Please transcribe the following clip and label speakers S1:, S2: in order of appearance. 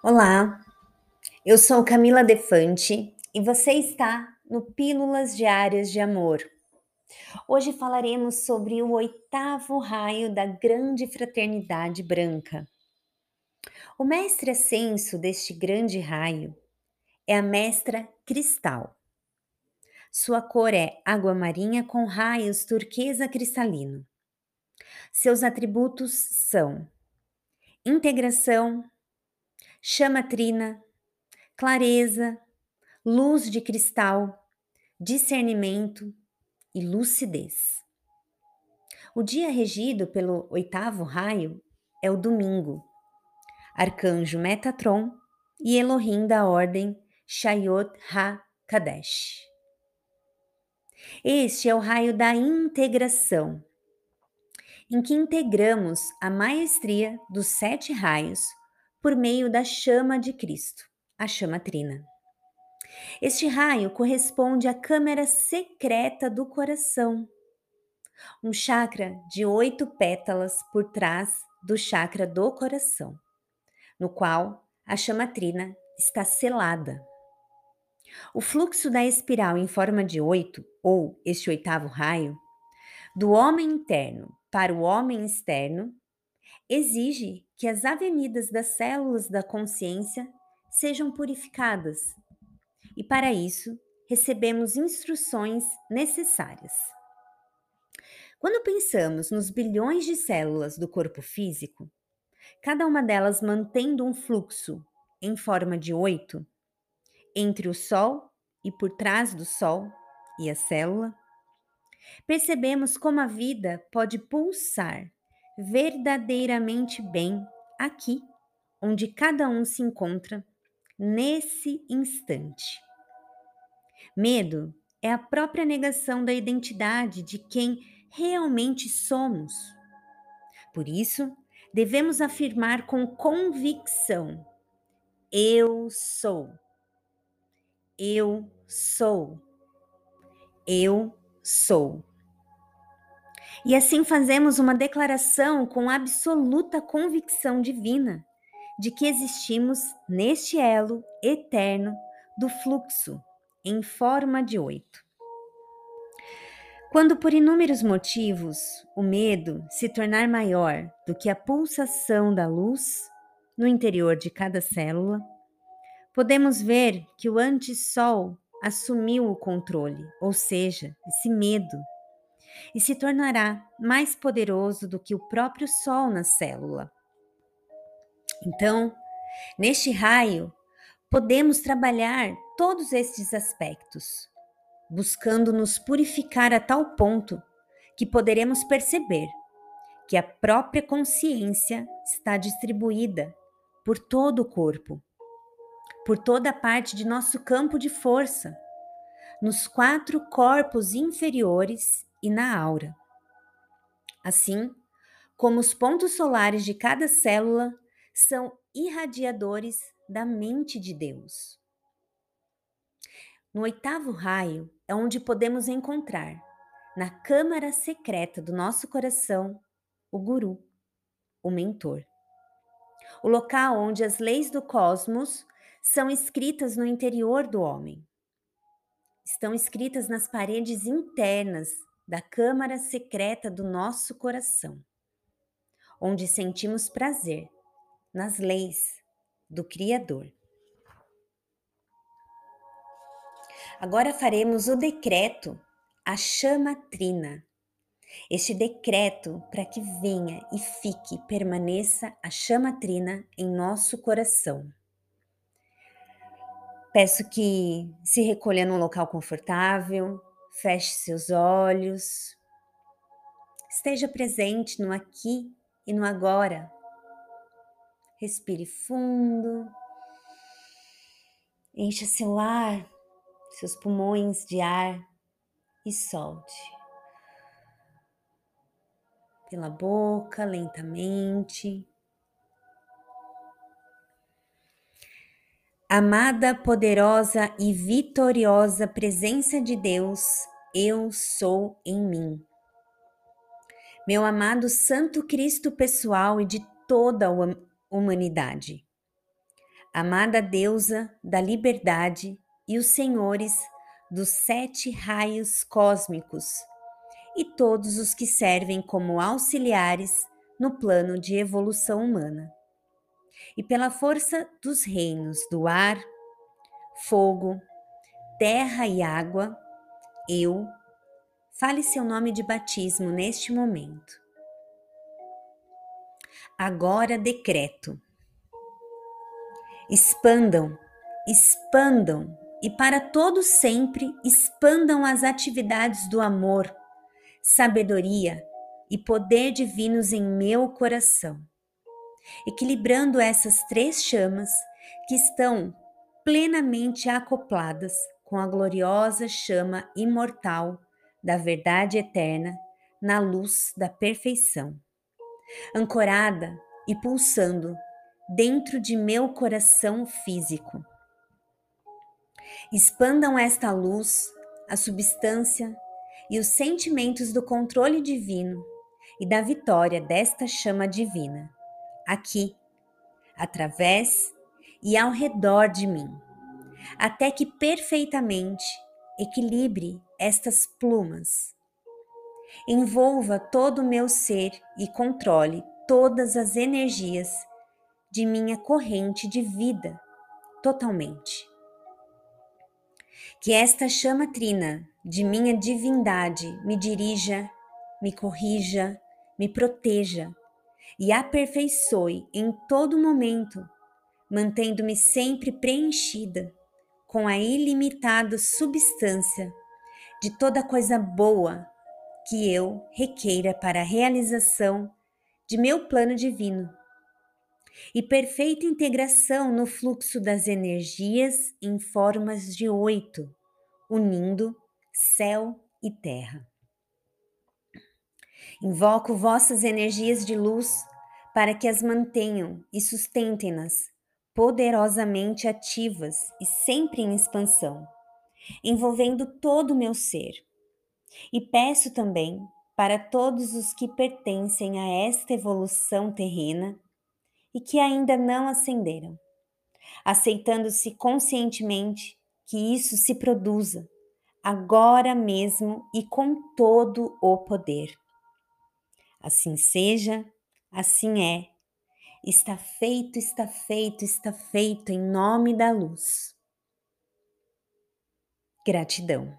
S1: Olá, eu sou Camila Defante e você está no Pílulas Diárias de Amor. Hoje falaremos sobre o oitavo raio da Grande Fraternidade Branca. O mestre ascenso deste grande raio é a mestra Cristal. Sua cor é água marinha com raios turquesa cristalino. Seus atributos são integração, chama trina, clareza, luz de cristal, discernimento e lucidez. O dia regido pelo oitavo raio é o domingo. Arcanjo Metatron e Elohim da ordem Shayot Ha-Kadesh. Este é o raio da integração, em que integramos a maestria dos sete raios por meio da chama de Cristo, a chama trina. Este raio corresponde à câmara secreta do coração, um chakra de oito pétalas por trás do chakra do coração, no qual a chama trina está selada. O fluxo da espiral em forma de oito, ou este oitavo raio, do homem interno para o homem externo, exige que as avenidas das células da consciência sejam purificadas. E para isso, recebemos instruções necessárias. Quando pensamos nos bilhões de células do corpo físico, cada uma delas mantendo um fluxo em forma de oito entre o Sol e por trás do Sol e a célula, percebemos como a vida pode pulsar verdadeiramente bem aqui, onde cada um se encontra nesse instante. Medo é a própria negação da identidade de quem realmente somos. Por isso, devemos afirmar com convicção: Eu sou. Eu sou. Eu sou. E assim fazemos uma declaração com absoluta convicção divina de que existimos neste elo eterno do fluxo em forma de oito. Quando por inúmeros motivos o medo se tornar maior do que a pulsação da luz no interior de cada célula, podemos ver que o antissol assumiu o controle, ou seja, esse medo, e se tornará mais poderoso do que o próprio Sol na célula. Então, neste raio, podemos trabalhar todos estes aspectos, buscando nos purificar a tal ponto que poderemos perceber que a própria consciência está distribuída por todo o corpo por toda a parte de nosso campo de força, nos quatro corpos inferiores e na aura. Assim, como os pontos solares de cada célula são irradiadores da mente de Deus. No oitavo raio é onde podemos encontrar, na câmara secreta do nosso coração, o Guru, o mentor. O local onde as leis do cosmos são escritas no interior do homem. Estão escritas nas paredes internas da câmara secreta do nosso coração, onde sentimos prazer nas leis do Criador. Agora faremos o decreto, a chama trina. Este decreto para que venha e fique, permaneça a chama trina em nosso coração. Peço que se recolha num local confortável, feche seus olhos, esteja presente no aqui e no agora. Respire fundo, encha seu ar, seus pulmões de ar e solte. Pela boca, lentamente. Amada, poderosa e vitoriosa presença de Deus, eu sou em mim. Meu amado Santo Cristo pessoal e de toda a humanidade. amada deusa da liberdade e os senhores dos sete raios cósmicos e todos os que servem como auxiliares no plano de evolução humana. E pela força dos reinos do ar, fogo, terra e água, eu, fale seu nome de batismo neste momento. Agora decreto. Expandam, expandam e para todo sempre expandam as atividades do amor, sabedoria e poder divinos em meu coração, equilibrando essas três chamas que estão plenamente acopladas com a gloriosa chama imortal da verdade eterna na luz da perfeição, ancorada e pulsando dentro de meu coração físico. Expandam esta luz, a substância e os sentimentos do controle divino e da vitória desta chama divina, aqui, através e ao redor de mim, até que perfeitamente equilibre estas plumas. Envolva todo o meu ser e controle todas as energias de minha corrente de vida totalmente. Que esta chama trina de minha divindade me dirija, me corrija, me proteja e aperfeiçoe em todo momento, mantendo-me sempre preenchida com a ilimitada substância de toda coisa boa que eu requeira para a realização de meu plano divino e perfeita integração no fluxo das energias em formas de oito, unindo céu e terra. Invoco vossas energias de luz para que as mantenham e sustentem-nas poderosamente ativas e sempre em expansão, envolvendo todo o meu ser. E peço também para todos os que pertencem a esta evolução terrena e que ainda não ascenderam, aceitando-se conscientemente que isso se produza agora mesmo e com todo o poder. Assim seja, assim é Está feito, está feito, está feito em nome da luz. Gratidão.